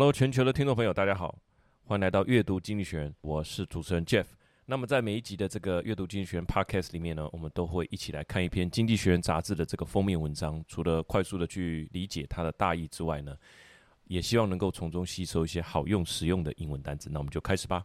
Hello，全球的听众朋友，大家好，欢迎来到阅读经济学人，我是主持人 Jeff。那么在每一集的这个阅读经济学人 Podcast 里面呢，我们都会一起来看一篇经济学人杂志的这个封面文章，除了快速的去理解它的大意之外呢，也希望能够从中吸收一些好用实用的英文单词。那我们就开始吧。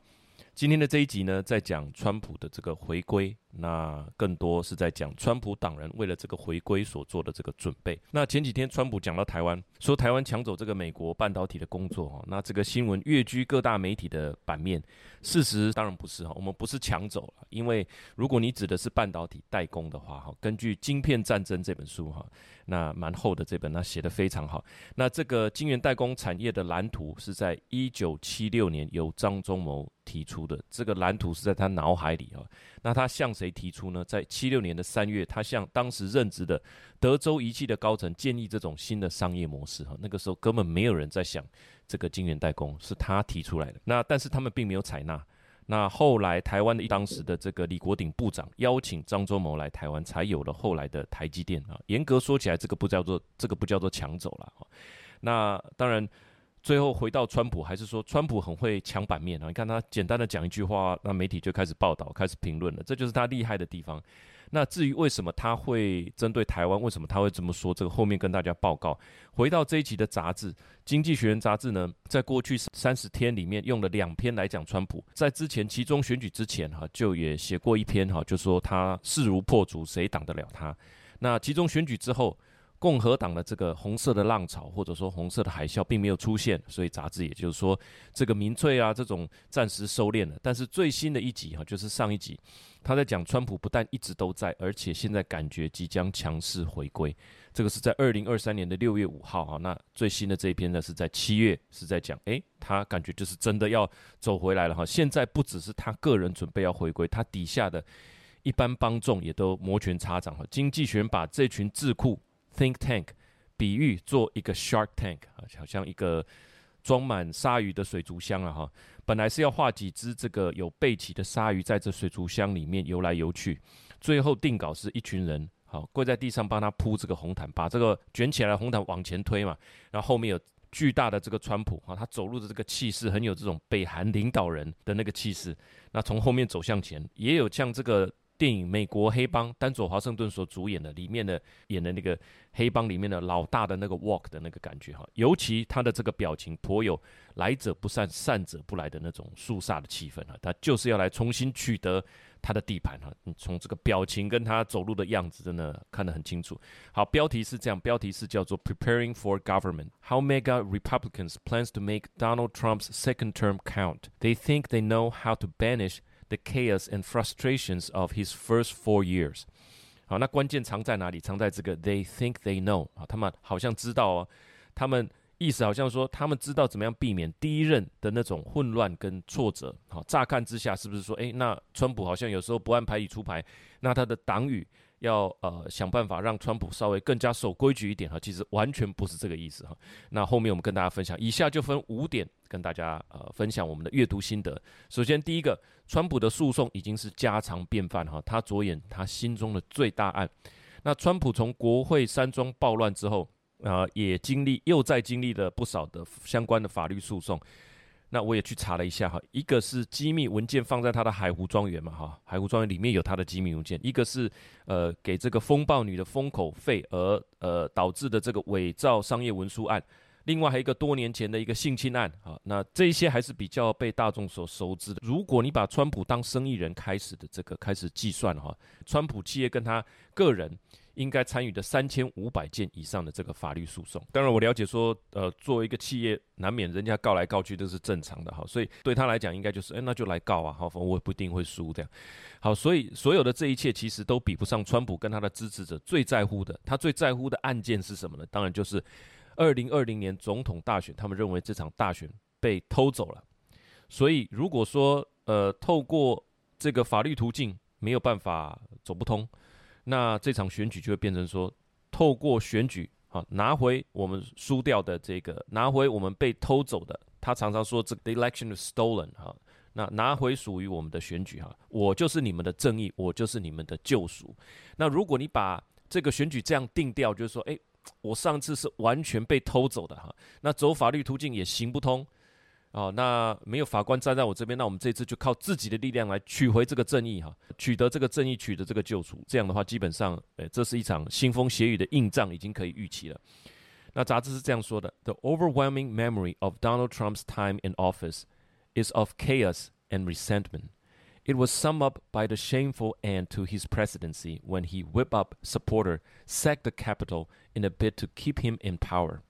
今天的这一集呢，在讲川普的这个回归，那更多是在讲川普党人为了这个回归所做的这个准备。那前几天川普讲到台湾，说台湾抢走这个美国半导体的工作哈，那这个新闻跃居各大媒体的版面。事实当然不是哈，我们不是抢走了，因为如果你指的是半导体代工的话哈，根据《晶片战争》这本书哈，那蛮厚的这本，那写得非常好。那这个晶圆代工产业的蓝图是在一九七六年由张忠谋提出的这个蓝图是在他脑海里啊，那他向谁提出呢？在七六年的三月，他向当时任职的德州仪器的高层建议这种新的商业模式哈。那个时候根本没有人在想这个晶圆代工，是他提出来的。那但是他们并没有采纳。那后来台湾的当时的这个李国鼎部长邀请张忠谋来台湾，才有了后来的台积电啊。严格说起来，这个不叫做这个不叫做抢走了。那当然。最后回到川普，还是说川普很会抢版面啊？你看他简单的讲一句话，那媒体就开始报道、开始评论了，这就是他厉害的地方。那至于为什么他会针对台湾，为什么他会这么说，这个后面跟大家报告。回到这一期的杂志《经济学人》杂志呢，在过去三十天里面用了两篇来讲川普，在之前其中选举之前哈，就也写过一篇哈，就说他势如破竹，谁挡得了他？那其中选举之后。共和党的这个红色的浪潮，或者说红色的海啸，并没有出现，所以杂志也就是说，这个民粹啊，这种暂时收敛了。但是最新的一集哈，就是上一集，他在讲川普不但一直都在，而且现在感觉即将强势回归。这个是在二零二三年的六月五号哈，那最新的这一篇呢，是在七月，是在讲，诶，他感觉就是真的要走回来了哈。现在不只是他个人准备要回归，他底下的一般帮众也都摩拳擦掌哈。经济学人把这群智库。Think tank，比喻做一个 Shark Tank 啊，好像一个装满鲨鱼的水族箱啊哈。本来是要画几只这个有背鳍的鲨鱼在这水族箱里面游来游去，最后定稿是一群人好跪在地上帮他铺这个红毯，把这个卷起来的红毯往前推嘛。然后后面有巨大的这个川普啊，他走路的这个气势很有这种北韩领导人的那个气势。那从后面走向前，也有像这个。电影《美国黑帮》，丹佐华盛顿所主演的，里面的演的那个黑帮里面的老大的那个 walk 的那个感觉哈，尤其他的这个表情颇有来者不善，善者不来的那种肃杀的气氛哈，他就是要来重新取得他的地盘哈。你从这个表情跟他走路的样子，真的看得很清楚。好，标题是这样，标题是叫做 “Preparing for Government: How Mega Republicans Plans to Make Donald Trump's Second Term Count. They think they know how to banish.” The chaos and frustrations of his first four years。好，那关键藏在哪里？藏在这个 They think they know 啊，他们好像知道哦。他们意思好像说，他们知道怎么样避免第一任的那种混乱跟挫折。好，乍看之下是不是说，诶，那川普好像有时候不按牌理出牌，那他的党羽。要呃想办法让川普稍微更加守规矩一点哈，其实完全不是这个意思哈。那后面我们跟大家分享，以下就分五点跟大家呃分享我们的阅读心得。首先第一个，川普的诉讼已经是家常便饭哈，他着眼他心中的最大案。那川普从国会山庄暴乱之后啊、呃，也经历又再经历了不少的相关的法律诉讼。那我也去查了一下哈，一个是机密文件放在他的海湖庄园嘛哈，海湖庄园里面有他的机密文件；一个是呃给这个风暴女的封口费而呃导致的这个伪造商业文书案；另外还有一个多年前的一个性侵案哈。那这一些还是比较被大众所熟知的。如果你把川普当生意人开始的这个开始计算哈，川普企业跟他个人。应该参与的三千五百件以上的这个法律诉讼，当然我了解说，呃，作为一个企业，难免人家告来告去都是正常的哈，所以对他来讲，应该就是，哎，那就来告啊，好，我也不一定会输这样。好，所以所有的这一切其实都比不上川普跟他的支持者最在乎的，他最在乎的案件是什么呢？当然就是二零二零年总统大选，他们认为这场大选被偷走了，所以如果说，呃，透过这个法律途径没有办法走不通。那这场选举就会变成说，透过选举啊，拿回我们输掉的这个，拿回我们被偷走的。他常常说这个 election is stolen 哈，那拿回属于我们的选举哈，我就是你们的正义，我就是你们的救赎。那如果你把这个选举这样定调，就是说，诶，我上次是完全被偷走的哈，那走法律途径也行不通。哦，那没有法官站在我这边，那我们这次就靠自己的力量来取回这个正义哈，取得这个正义，取得这个救赎。这样的话，基本上，诶，这是一场腥风血雨的硬仗，已经可以预期了。那杂志是这样说的：The overwhelming memory of Donald Trump's time in office is of chaos and resentment. It was summed up by the shameful end to his presidency when he whipped up supporter, sacked the Capitol in a bid to keep him in power.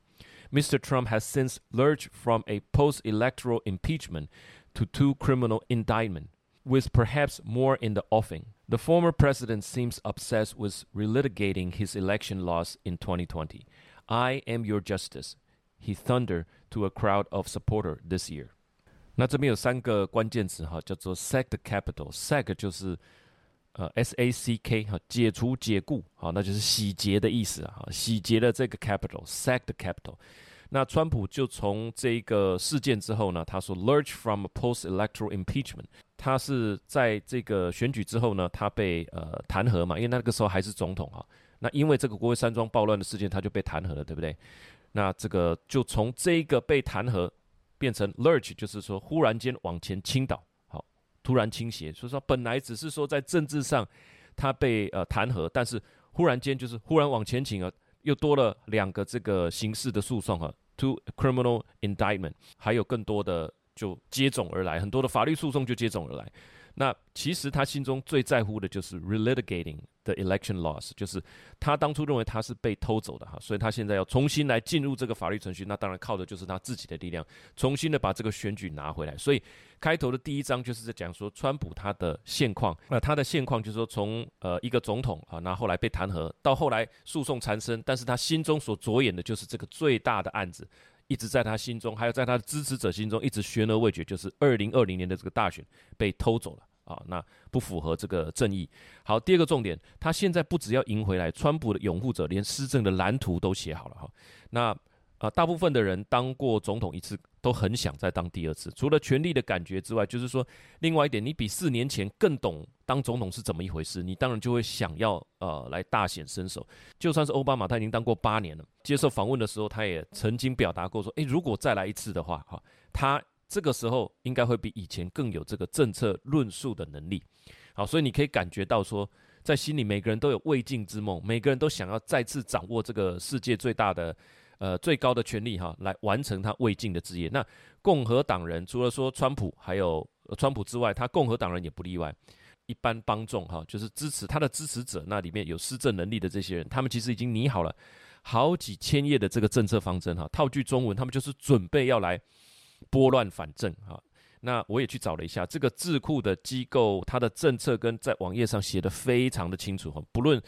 Mr. Trump has since lurched from a post-electoral impeachment to two criminal indictment, with perhaps more in the offing. The former president seems obsessed with relitigating his election loss in 2020. I am your justice, he thundered to a crowd of supporter this year. 那这边有三个关键词哈，叫做 sack the capital，sack 就是 呃 S A C K 哈，解除解雇，好，那就是洗劫的意思啊，洗劫了这个 capital，sack the capital。那川普就从这个事件之后呢，他说 lurch from a post-electoral impeachment，他是在这个选举之后呢，他被呃弹劾嘛，因为那个时候还是总统哈。那因为这个国会山庄暴乱的事件，他就被弹劾了，对不对？那这个就从这个被弹劾变成 lurch，就是说忽然间往前倾倒，突然倾斜。所以说本来只是说在政治上他被呃弹劾，但是忽然间就是忽然往前倾了。又多了两个这个刑事的诉讼啊，two criminal indictment，还有更多的就接踵而来，很多的法律诉讼就接踵而来。那其实他心中最在乎的就是 relitigating the election loss，就是他当初认为他是被偷走的哈，所以他现在要重新来进入这个法律程序，那当然靠的就是他自己的力量，重新的把这个选举拿回来。所以开头的第一章就是在讲说川普他的现况，那他的现况就是说从呃一个总统啊，那后来被弹劾，到后来诉讼缠身，但是他心中所着眼的就是这个最大的案子。一直在他心中，还有在他的支持者心中，一直悬而未决，就是二零二零年的这个大选被偷走了啊，那不符合这个正义。好，第二个重点，他现在不只要赢回来，川普的拥护者连施政的蓝图都写好了哈，那。啊，大部分的人当过总统一次，都很想再当第二次。除了权力的感觉之外，就是说，另外一点，你比四年前更懂当总统是怎么一回事，你当然就会想要呃来大显身手。就算是奥巴马，他已经当过八年了，接受访问的时候，他也曾经表达过说，诶，如果再来一次的话，哈，他这个时候应该会比以前更有这个政策论述的能力。好，所以你可以感觉到说，在心里每个人都有未尽之梦，每个人都想要再次掌握这个世界最大的。呃，最高的权力哈，来完成他未尽的志业。那共和党人除了说川普还有川普之外，他共和党人也不例外。一般帮众哈，就是支持他的支持者，那里面有施政能力的这些人，他们其实已经拟好了好几千页的这个政策方针哈。套句中文，他们就是准备要来拨乱反正哈。那我也去找了一下这个智库的机构，它的政策跟在网页上写得非常的清楚哈，不论。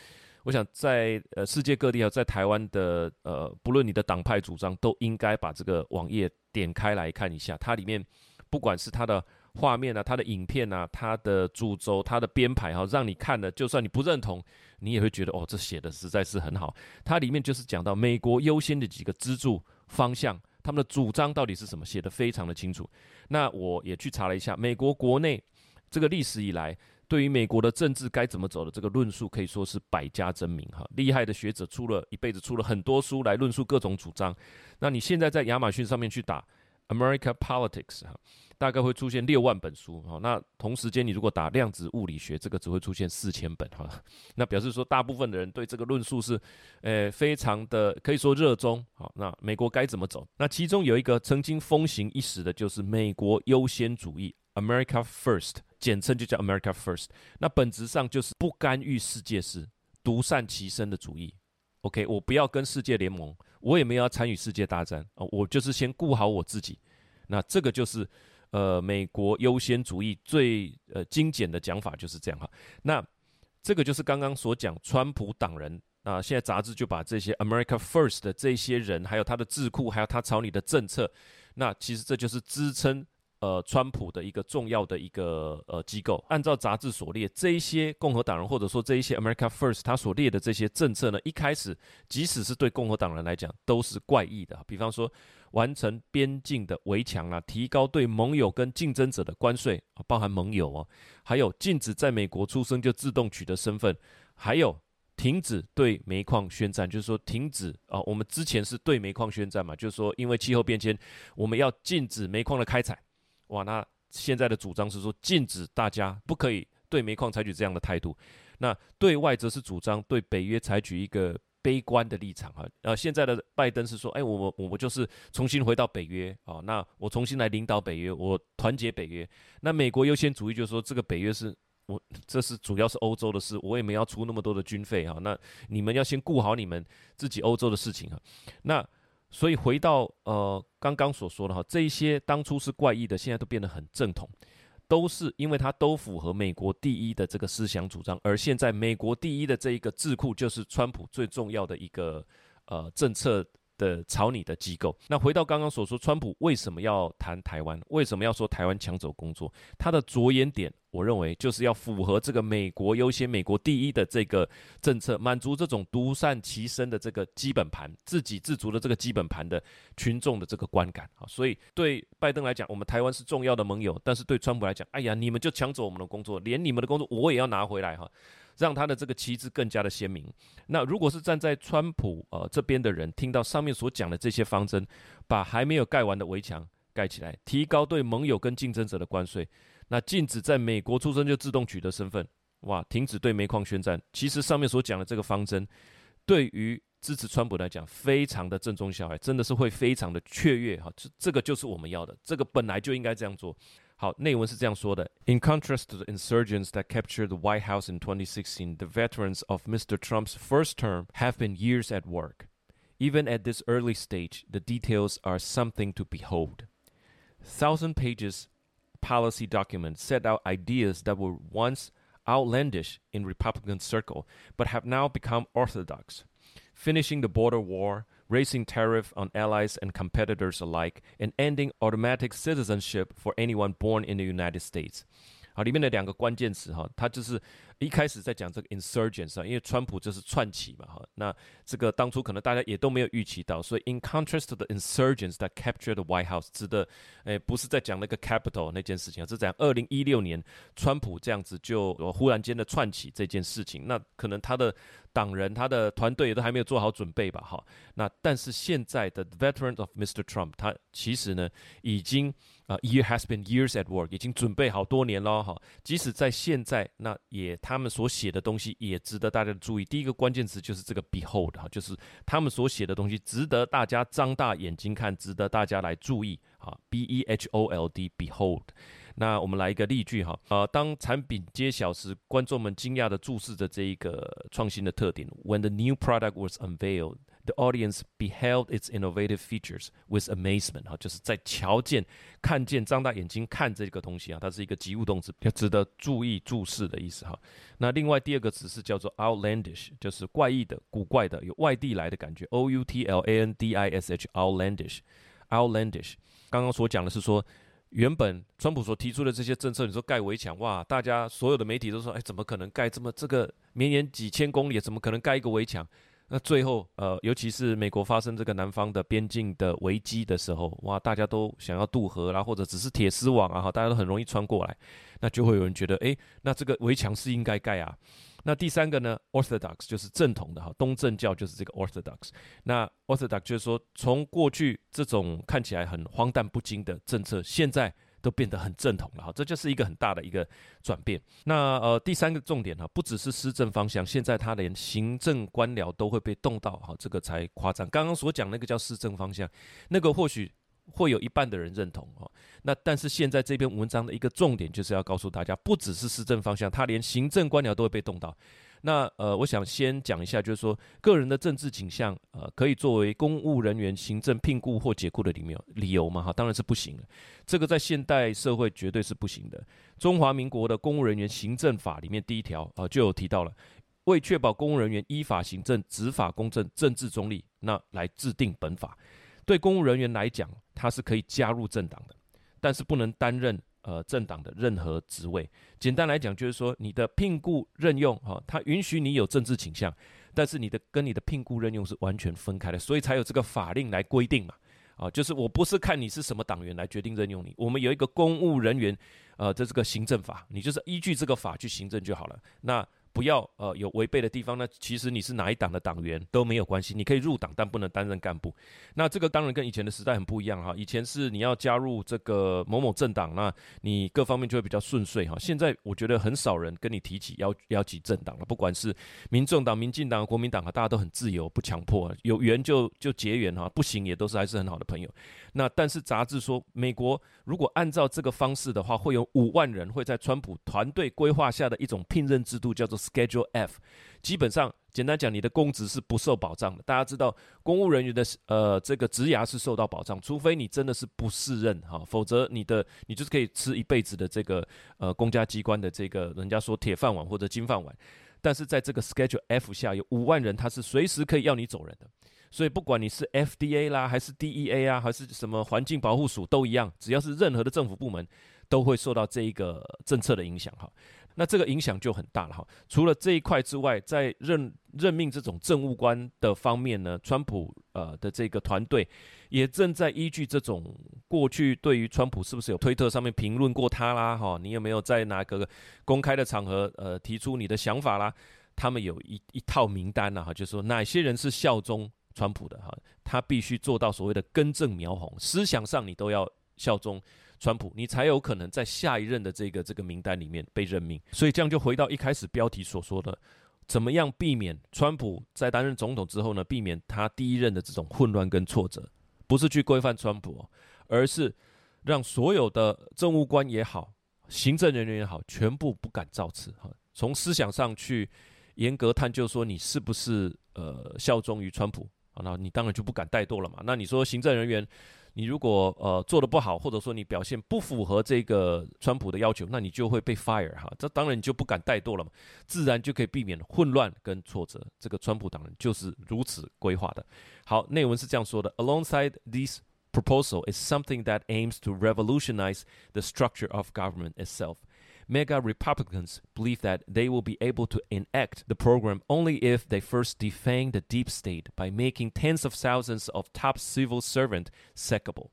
我想在呃世界各地啊，在台湾的呃，不论你的党派主张，都应该把这个网页点开来看一下。它里面不管是它的画面啊、它的影片啊、它的主轴、它的编排哈，让你看了，就算你不认同，你也会觉得哦，这写的实在是很好。它里面就是讲到美国优先的几个支柱方向，他们的主张到底是什么，写得非常的清楚。那我也去查了一下，美国国内这个历史以来。对于美国的政治该怎么走的这个论述可以说是百家争鸣哈，厉害的学者出了一辈子出了很多书来论述各种主张。那你现在在亚马逊上面去打 America Politics 哈，大概会出现六万本书哈。那同时间你如果打量子物理学，这个只会出现四千本哈。那表示说大部分的人对这个论述是，呃，非常的可以说热衷。好，那美国该怎么走？那其中有一个曾经风行一时的就是美国优先主义 America First。简称就叫 America First，那本质上就是不干预世界事、独善其身的主义。OK，我不要跟世界联盟，我也没有要参与世界大战哦，我就是先顾好我自己。那这个就是呃美国优先主义最呃精简的讲法就是这样哈。那这个就是刚刚所讲川普党人啊，现在杂志就把这些 America First 的这些人，还有他的智库，还有他草拟的政策，那其实这就是支撑。呃，川普的一个重要的一个呃机构，按照杂志所列，这一些共和党人或者说这一些 America First，他所列的这些政策呢，一开始即使是对共和党人来讲都是怪异的。比方说，完成边境的围墙啊，提高对盟友跟竞争者的关税包含盟友哦，还有禁止在美国出生就自动取得身份，还有停止对煤矿宣战，就是说停止啊，我们之前是对煤矿宣战嘛，就是说因为气候变迁，我们要禁止煤矿的开采。哇，那现在的主张是说禁止大家不可以对煤矿采取这样的态度。那对外则是主张对北约采取一个悲观的立场啊。呃，现在的拜登是说，哎，我我我就是重新回到北约啊，那我重新来领导北约，我团结北约。那美国优先主义就是说，这个北约是。我这是主要是欧洲的事，我也没要出那么多的军费哈。那你们要先顾好你们自己欧洲的事情哈。那所以回到呃刚刚所说的哈，这一些当初是怪异的，现在都变得很正统，都是因为它都符合美国第一的这个思想主张。而现在美国第一的这一个智库就是川普最重要的一个呃政策的草拟的机构。那回到刚刚所说，川普为什么要谈台湾？为什么要说台湾抢走工作？他的着眼点。我认为就是要符合这个美国优先、美国第一的这个政策，满足这种独善其身的这个基本盘、自给自足的这个基本盘的群众的这个观感啊。所以对拜登来讲，我们台湾是重要的盟友；但是对川普来讲，哎呀，你们就抢走我们的工作，连你们的工作我也要拿回来哈，让他的这个旗帜更加的鲜明。那如果是站在川普呃这边的人，听到上面所讲的这些方针，把还没有盖完的围墙盖起来，提高对盟友跟竞争者的关税。那禁止在美国出生就自动取得身份，哇！停止对煤矿宣战。其实上面所讲的这个方针，对于支持川普来讲，非常的正中下怀，真的是会非常的雀跃哈。这这个就是我们要的，这个本来就应该这样做。好，内文是这样说的：In contrast to the insurgents that captured the White House in 2016, the veterans of Mr. Trump's first term have been years at work. Even at this early stage, the details are something to behold. Thousand pages. Policy documents set out ideas that were once outlandish in Republican circle, but have now become orthodox. Finishing the border war, raising tariff on allies and competitors alike, and ending automatic citizenship for anyone born in the United States. 好，里面的两个关键词哈，它就是。一开始在讲这个 insurgents 啊，因为川普就是串起嘛，哈，那这个当初可能大家也都没有预期到，所以 in contrast to the insurgents that captured the White House，指的，诶，不是在讲那个 capital 那件事情啊，是讲二零一六年川普这样子就忽然间的串起这件事情，那可能他的党人、他的团队也都还没有做好准备吧，哈，那但是现在的 veteran of Mr. Trump，他其实呢已经啊 year has been years at work，已经准备好多年了，哈，即使在现在，那也。他们所写的东西也值得大家注意。第一个关键词就是这个 “behold” 哈，就是他们所写的东西值得大家张大眼睛看，值得大家来注意啊。B E H O L D，behold。那我们来一个例句哈，呃，当产品揭晓时，观众们惊讶地注视着这一个创新的特点。When the new product was unveiled。The audience beheld its innovative features with amazement，哈，就是在瞧见、看见、张大眼睛看这个东西啊，它是一个及物动词，要值得注意、注视的意思哈。那另外第二个词是叫做 outlandish，就是怪异的、古怪的、有外地来的感觉。O U T L A N D I S H，outlandish，outlandish。刚刚所讲的是说，原本川普所提出的这些政策，你说盖围墙，哇，大家所有的媒体都说，哎，怎么可能盖这么这个绵延几千公里，怎么可能盖一个围墙？那最后，呃，尤其是美国发生这个南方的边境的危机的时候，哇，大家都想要渡河啦，或者只是铁丝网啊，哈，大家都很容易穿过来，那就会有人觉得，诶，那这个围墙是应该盖啊。那第三个呢，Orthodox 就是正统的哈，东正教就是这个 Orthodox。那 Orthodox 就是说，从过去这种看起来很荒诞不经的政策，现在。都变得很正统了哈，这就是一个很大的一个转变。那呃，第三个重点哈，不只是施政方向，现在他连行政官僚都会被动到哈，这个才夸张。刚刚所讲那个叫施政方向，那个或许会有一半的人认同哈。那但是现在这篇文章的一个重点就是要告诉大家，不只是施政方向，他连行政官僚都会被动到。那呃，我想先讲一下，就是说个人的政治倾向，呃，可以作为公务人员行政聘雇或解雇的理由理由吗？哈，当然是不行的。这个在现代社会绝对是不行的。中华民国的公务人员行政法里面第一条啊、就有提到了，为确保公务人员依法行政、执法公正、政治中立，那来制定本法。对公务人员来讲，他是可以加入政党的，但是不能担任。呃，政党的任何职位，简单来讲就是说，你的聘雇任用哈，它允许你有政治倾向，但是你的跟你的聘雇任用是完全分开的，所以才有这个法令来规定嘛。啊，就是我不是看你是什么党员来决定任用你，我们有一个公务人员呃这是个行政法，你就是依据这个法去行政就好了。那不要呃有违背的地方，那其实你是哪一党的党员都没有关系，你可以入党，但不能担任干部。那这个当然跟以前的时代很不一样哈，以前是你要加入这个某某政党，那你各方面就会比较顺遂哈。现在我觉得很少人跟你提起要要起政党了，不管是民众党、民进党、国民党啊，大家都很自由，不强迫，有缘就就结缘哈，不行也都是还是很好的朋友。那但是杂志说，美国如果按照这个方式的话，会有五万人会在川普团队规划下的一种聘任制度，叫做 Schedule F。基本上，简单讲，你的工职是不受保障的。大家知道，公务人员的呃这个职涯是受到保障，除非你真的是不适任哈，否则你的你就是可以吃一辈子的这个呃公家机关的这个人家说铁饭碗或者金饭碗。但是在这个 Schedule F 下，有五万人他是随时可以要你走人的。所以不管你是 FDA 啦，还是 DEA 啊，还是什么环境保护署都一样，只要是任何的政府部门，都会受到这一个政策的影响哈。那这个影响就很大了哈。除了这一块之外，在任任命这种政务官的方面呢，川普呃的这个团队也正在依据这种过去对于川普是不是有推特上面评论过他啦哈，你有没有在哪个公开的场合呃提出你的想法啦？他们有一一套名单呐哈，就是说哪些人是效忠。川普的哈，他必须做到所谓的根正苗红，思想上你都要效忠川普，你才有可能在下一任的这个这个名单里面被任命。所以这样就回到一开始标题所说的，怎么样避免川普在担任总统之后呢？避免他第一任的这种混乱跟挫折，不是去规范川普，而是让所有的政务官也好，行政人员也好，全部不敢造次哈，从思想上去严格探究说你是不是呃效忠于川普。那你当然就不敢怠惰了嘛。那你说行政人员，你如果呃做的不好，或者说你表现不符合这个川普的要求，那你就会被 fire 哈。这当然你就不敢怠惰了嘛，自然就可以避免混乱跟挫折。这个川普党人就是如此规划的。好，内文是这样说的：Alongside this proposal is something that aims to revolutionize the structure of government itself. MAGA Republicans believe that they will be able to enact the program only if they first defang the deep state by making tens of thousands of top civil servants sackable.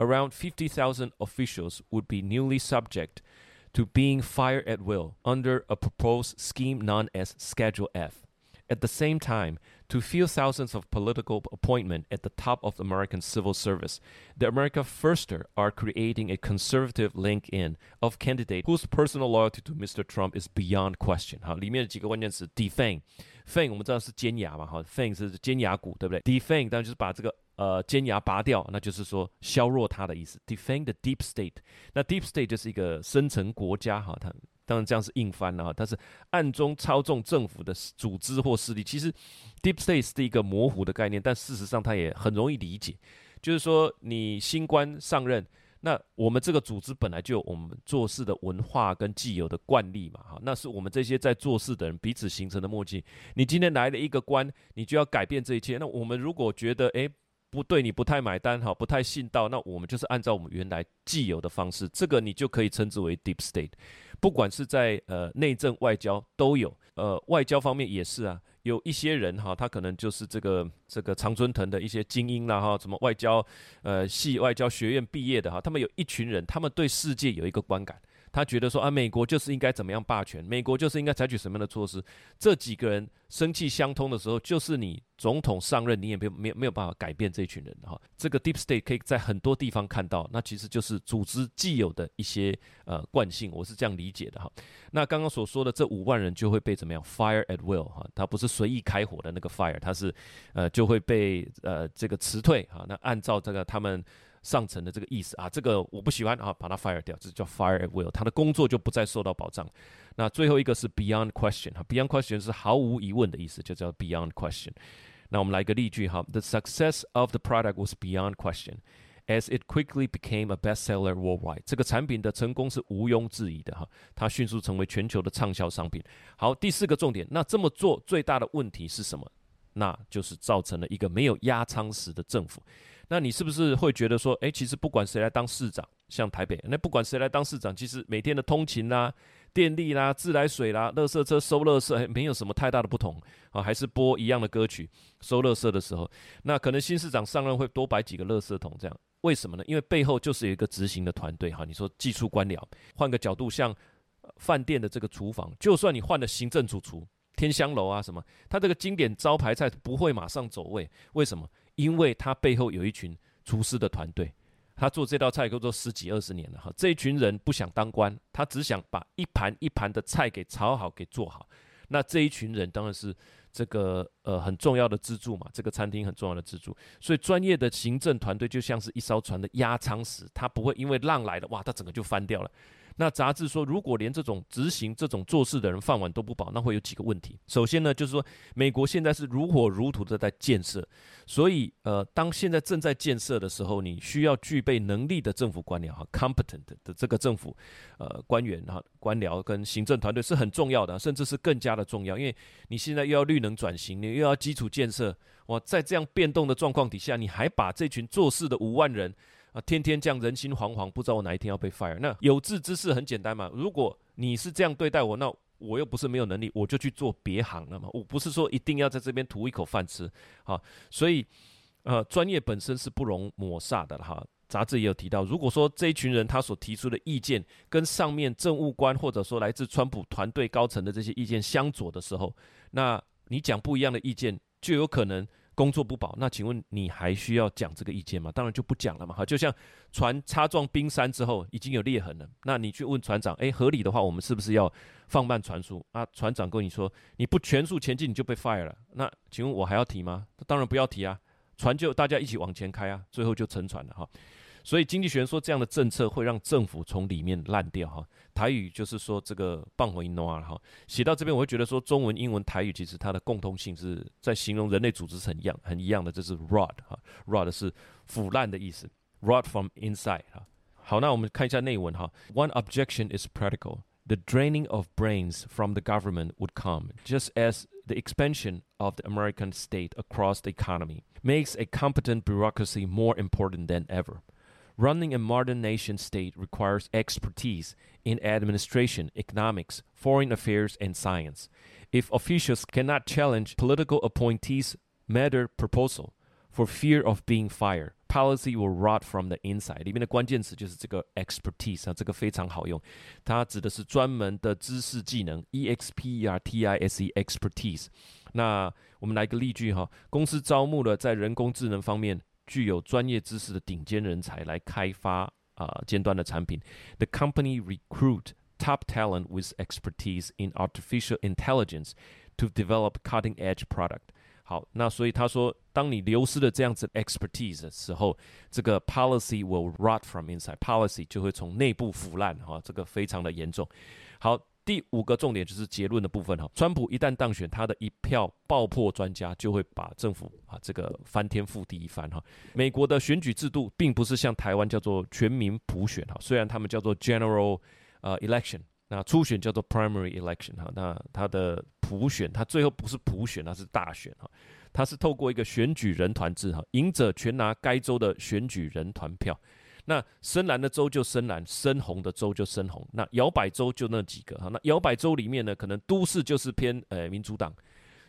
Around 50,000 officials would be newly subject to being fired at will under a proposed scheme known as Schedule F. At the same time, to fill thousands of political appointments at the top of American civil service, the America Firster are creating a conservative LinkedIn of candidates whose personal loyalty to Mr. Trump is beyond question。好，里面的几个关键词：defang，fang 我们知道是尖牙嘛，哈，fang 是尖牙股，对不对？defang 当然就是把这个呃尖牙拔掉，那就是说削弱它的意思。defang the deep state，那 deep state 就是一个深层国家，哈，它。 当然这样是硬翻了哈，它是暗中操纵政府的组织或势力。其实，deep state 是一个模糊的概念，但事实上它也很容易理解。就是说，你新官上任，那我们这个组织本来就有我们做事的文化跟既有的惯例嘛，哈，那是我们这些在做事的人彼此形成的默契。你今天来了一个官，你就要改变这一切。那我们如果觉得，诶。不对你不太买单哈，不太信道，那我们就是按照我们原来既有的方式，这个你就可以称之为 deep state。不管是在呃内政外交都有，呃外交方面也是啊，有一些人哈，他可能就是这个这个常春藤的一些精英啦哈，什么外交呃系外交学院毕业的哈，他们有一群人，他们对世界有一个观感。他觉得说啊，美国就是应该怎么样霸权，美国就是应该采取什么样的措施。这几个人生气相通的时候，就是你总统上任，你也没有没有没有办法改变这群人哈。这个 deep state 可以在很多地方看到，那其实就是组织既有的一些呃惯性，我是这样理解的哈。那刚刚所说的这五万人就会被怎么样 fire at will 哈，他不是随意开火的那个 fire，他是呃就会被呃这个辞退哈。那按照这个他们。上层的这个意思啊，这个我不喜欢啊，把它 fire 掉，这叫 fire at will，他的工作就不再受到保障。那最后一个是 beyond question 哈，beyond question 是毫无疑问的意思，就叫 beyond question。那我们来一个例句哈，The success of the product was beyond question as it quickly became a bestseller worldwide。这个产品的成功是毋庸置疑的哈，它迅速成为全球的畅销商品。好，第四个重点，那这么做最大的问题是什么？那就是造成了一个没有压舱石的政府。那你是不是会觉得说，诶，其实不管谁来当市长，像台北，那不管谁来当市长，其实每天的通勤啦、电力啦、自来水啦、垃圾车收垃圾，没有什么太大的不同啊，还是播一样的歌曲，收垃圾的时候，那可能新市长上任会多摆几个垃圾桶，这样，为什么呢？因为背后就是有一个执行的团队哈。你说技术官僚，换个角度，像。饭店的这个厨房，就算你换了行政主厨，天香楼啊什么，它这个经典招牌菜不会马上走位，为什么？因为他背后有一群厨师的团队，他做这道菜都做十几二十年了哈。这一群人不想当官，他只想把一盘一盘的菜给炒好，给做好。那这一群人当然是这个呃很重要的支柱嘛，这个餐厅很重要的支柱。所以专业的行政团队就像是一艘船的压舱石，它不会因为浪来了，哇，它整个就翻掉了。那杂志说，如果连这种执行这种做事的人饭碗都不保，那会有几个问题。首先呢，就是说美国现在是如火如荼的在建设，所以呃，当现在正在建设的时候，你需要具备能力的政府官僚哈，competent 的这个政府呃官员哈，官僚跟行政团队是很重要的，甚至是更加的重要，因为你现在又要绿能转型，你又要基础建设，哇，在这样变动的状况底下，你还把这群做事的五万人。啊，天天这样人心惶惶，不知道我哪一天要被 fire。那有志之士很简单嘛，如果你是这样对待我，那我又不是没有能力，我就去做别行了嘛。我不是说一定要在这边图一口饭吃，好，所以呃，专业本身是不容抹煞的哈。杂志也有提到，如果说这一群人他所提出的意见跟上面政务官或者说来自川普团队高层的这些意见相左的时候，那你讲不一样的意见，就有可能。工作不保，那请问你还需要讲这个意见吗？当然就不讲了嘛。哈，就像船擦撞冰山之后已经有裂痕了，那你去问船长，诶，合理的话，我们是不是要放慢船速啊？船长跟你说，你不全速前进，你就被 fire 了。那请问我还要提吗？当然不要提啊，船就大家一起往前开啊，最后就沉船了哈。所以经济学人说，这样的政策会让政府从里面烂掉哈。台语就是说这个棒回诺啊哈。写到这边，我会觉得说中文、英文、台语其实它的共通性是在形容人类组织是很一样、很一样的，这是 rot 哈，rot 是腐烂的意思，rot from inside 哈。好，那我们看一下内文哈。One objection is practical: the draining of brains from the government would come, just as the expansion of the American state across the economy makes a competent bureaucracy more important than ever. Running a modern nation state requires expertise in administration, economics, foreign affairs, and science. If officials cannot challenge political appointees' matter proposal for fear of being fired, policy will rot from the inside. 里面的关键词就是这个 expertise 啊，这个非常好用，它指的是专门的知识技能，e x p e r t i s e expertise。那我们来个例句哈，公司招募了在人工智能方面。 具有专业知识的顶尖人才来开发啊尖端的产品。The company recruit top talent with expertise in artificial intelligence to develop cutting-edge product。好，那所以他说，当你流失了这样子 expertise 的时候，这个 policy will rot from inside。policy 就会从内部腐烂哈，这个非常的严重。好。 第五个重点就是结论的部分哈，川普一旦当选，他的一票爆破专家就会把政府啊这个翻天覆地一番哈。美国的选举制度并不是像台湾叫做全民普选哈，虽然他们叫做 general 呃 election，那初选叫做 primary election 哈，那它的普选它最后不是普选，它是大选哈，它是透过一个选举人团制哈，赢者全拿该州的选举人团票。那深蓝的州就深蓝，深红的州就深红。那摇摆州就那几个哈。那摇摆州里面呢，可能都市就是偏呃民主党，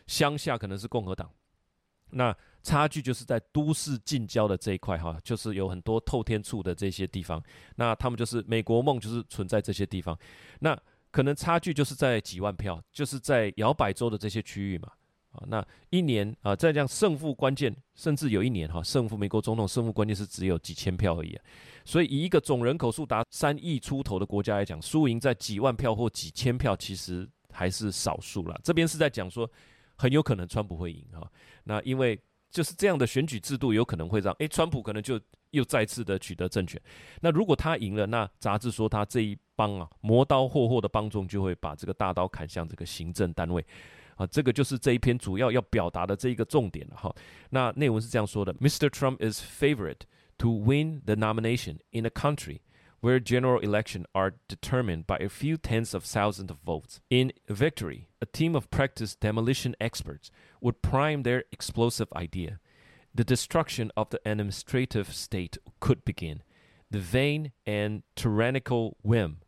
乡下可能是共和党。那差距就是在都市近郊的这一块哈，就是有很多透天厝的这些地方。那他们就是美国梦，就是存在这些地方。那可能差距就是在几万票，就是在摇摆州的这些区域嘛。啊，那一年啊，再这样胜负关键，甚至有一年哈，胜负美国总统胜负关键是只有几千票而已。所以以一个总人口数达三亿出头的国家来讲，输赢在几万票或几千票，其实还是少数了。这边是在讲说，很有可能川普会赢哈。那因为就是这样的选举制度，有可能会让诶，川普可能就又再次的取得政权。那如果他赢了，那杂志说他这一帮啊磨刀霍霍的帮众就会把这个大刀砍向这个行政单位。啊，这个就是这一篇主要要表达的这一个重点了哈。那内文是这样说的：Mr. Trump is favored to win the nomination in a country where general elections are determined by a few tens of thousands of votes. In victory, a team of practiced demolition experts would prime their explosive idea. The destruction of the administrative state could begin. The vain and tyrannical whim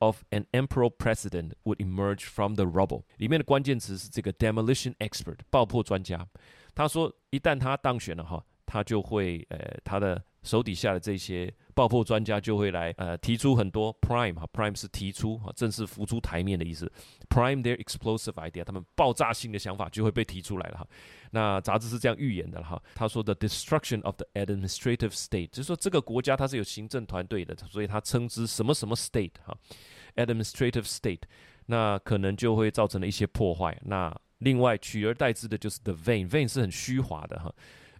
Of an emperor president would emerge from the rubble。里面的关键词是这个 demolition expert，爆破专家。他说，一旦他当选了哈，他就会呃，他的 手底下的这些爆破专家就会来呃提出很多 prime 哈 prime 是提出哈正式浮出台面的意思 prime their explosive idea 他们爆炸性的想法就会被提出来了哈。那杂志是这样预言的哈，他说 the destruction of the administrative state 就是说这个国家它是有行政团队的，所以他称之什么什么 state 哈 administrative state，那可能就会造成了一些破坏。那另外取而代之的就是 the vain vain 是很虚华的哈。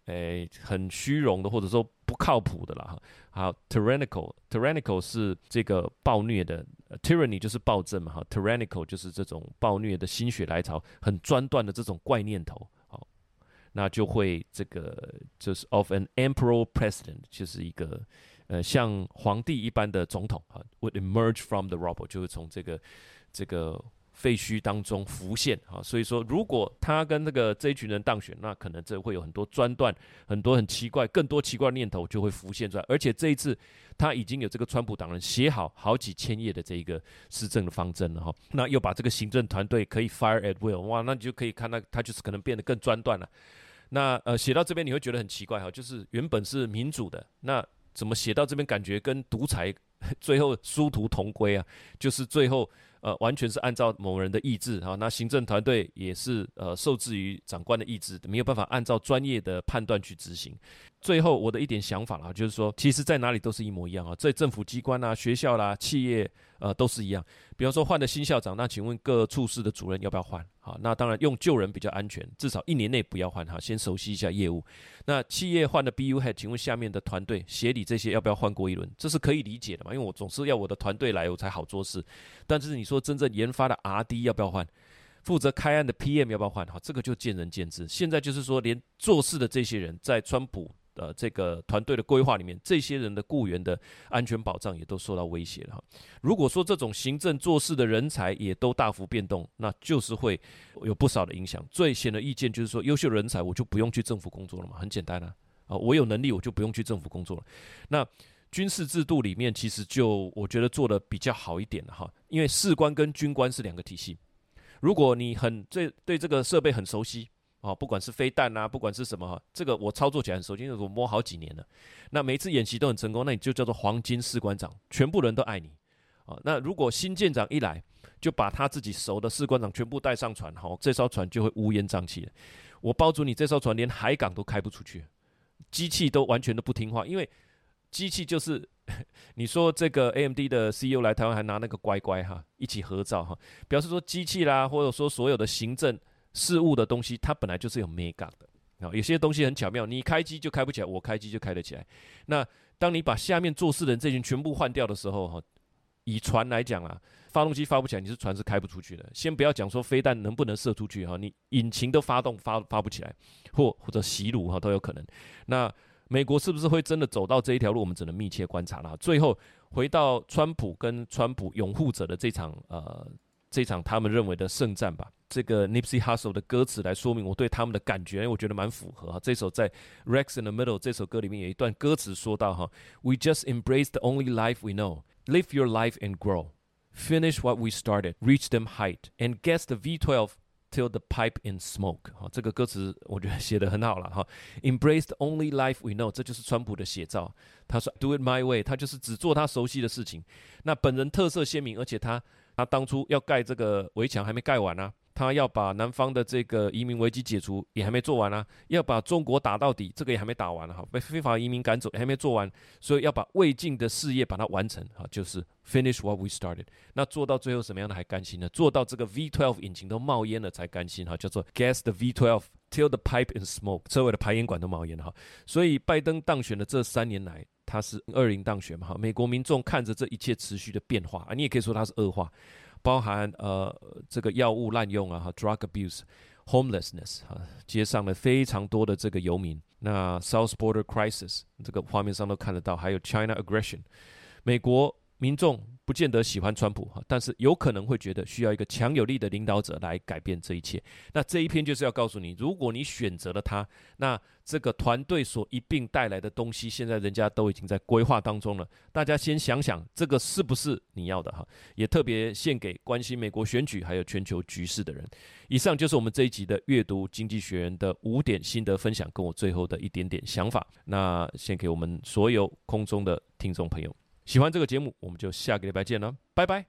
诶，很虚荣的，或者说不靠谱的了哈。好，tyrannical，tyrannical 是这个暴虐的，tyranny 就是暴政嘛哈，tyrannical 就是这种暴虐的心血来潮，很专断的这种怪念头。好，那就会这个就是 of an emperor president，就是一个呃像皇帝一般的总统哈，would emerge from the rubble，就是从这个这个。废墟当中浮现啊，所以说如果他跟那个这一群人当选，那可能这会有很多专断，很多很奇怪，更多奇怪的念头就会浮现出来。而且这一次他已经有这个川普党人写好好几千页的这一个施政的方针了哈，那又把这个行政团队可以 fire at will，哇，那你就可以看到他就是可能变得更专断了。那呃写到这边你会觉得很奇怪哈，就是原本是民主的，那怎么写到这边感觉跟独裁 最后殊途同归啊？就是最后。呃，完全是按照某人的意志哈，那行政团队也是呃受制于长官的意志，没有办法按照专业的判断去执行。最后我的一点想法啦，就是说，其实在哪里都是一模一样啊，在政府机关啊、学校啦、企业呃都是一样。比方说换了新校长，那请问各处室的主任要不要换？好，那当然用旧人比较安全，至少一年内不要换哈，先熟悉一下业务。那企业换的 BU head，请问下面的团队协理这些要不要换过一轮？这是可以理解的嘛，因为我总是要我的团队来，我才好做事。但是你说真正研发的 RD 要不要换？负责开案的 PM 要不要换？好，这个就见仁见智。现在就是说，连做事的这些人在川普。呃，这个团队的规划里面，这些人的雇员的安全保障也都受到威胁了哈。如果说这种行政做事的人才也都大幅变动，那就是会有不少的影响。最显而易见就是说，优秀人才我就不用去政府工作了嘛，很简单啊，啊，我有能力我就不用去政府工作了。那军事制度里面其实就我觉得做得比较好一点了哈，因为士官跟军官是两个体系。如果你很对对这个设备很熟悉。哦，不管是飞弹啊，不管是什么哈，这个我操作起来很熟，因为我摸好几年了。那每一次演习都很成功，那你就叫做黄金士官长，全部人都爱你。啊，那如果新舰长一来，就把他自己熟的士官长全部带上船，好，这艘船就会乌烟瘴气的。我包准你这艘船连海港都开不出去，机器都完全都不听话，因为机器就是 你说这个 AMD 的 CEO 来台湾还拿那个乖乖哈一起合照哈，表示说机器啦，或者说所有的行政。事物的东西，它本来就是有美感的啊。有些东西很巧妙，你开机就开不起来，我开机就开得起来。那当你把下面做事的人这群全部换掉的时候，哈，以船来讲啊，发动机发不起来，你是船是开不出去的。先不要讲说飞弹能不能射出去哈，你引擎都发动发发不起来，或或者袭击哈都有可能。那美国是不是会真的走到这一条路？我们只能密切观察了。最后回到川普跟川普拥护者的这场呃。这场他们认为的圣战吧，这个 Nipsey Hussle 的歌词来说明我对他们的感觉，因为我觉得蛮符合哈。这首在 Rex in the Middle 这首歌里面有一段歌词说到哈，We just embrace the only life we know, live your life and grow, finish what we started, reach them height, and guess the V12 till the pipe in smoke。哈，这个歌词我觉得写得很好了哈。Embrace the only life we know，这就是川普的写照。他说 Do it my way，他就是只做他熟悉的事情。那本人特色鲜明，而且他。他当初要盖这个围墙还没盖完啊，他要把南方的这个移民危机解除也还没做完啊，要把中国打到底，这个也还没打完哈，被非法移民赶走还没做完，所以要把未尽的事业把它完成哈，就是 finish what we started。那做到最后什么样的还甘心呢？做到这个 V12 引擎都冒烟了才甘心哈，叫做 gas the V12 till the pipe in smoke，车尾的排烟管都冒烟了哈。所以拜登当选的这三年来。它是二零当选嘛？哈，美国民众看着这一切持续的变化啊，你也可以说它是恶化，包含呃这个药物滥用啊，哈，drug abuse，homelessness 啊，街上的非常多的这个游民，那 South Border Crisis 这个画面上都看得到，还有 China aggression，美国民众不见得喜欢川普哈，但是有可能会觉得需要一个强有力的领导者来改变这一切。那这一篇就是要告诉你，如果你选择了他，那这个团队所一并带来的东西，现在人家都已经在规划当中了。大家先想想，这个是不是你要的哈？也特别献给关心美国选举还有全球局势的人。以上就是我们这一集的阅读经济学人的五点心得分享，跟我最后的一点点想法。那献给我们所有空中的听众朋友。喜欢这个节目，我们就下个礼拜见了，拜拜。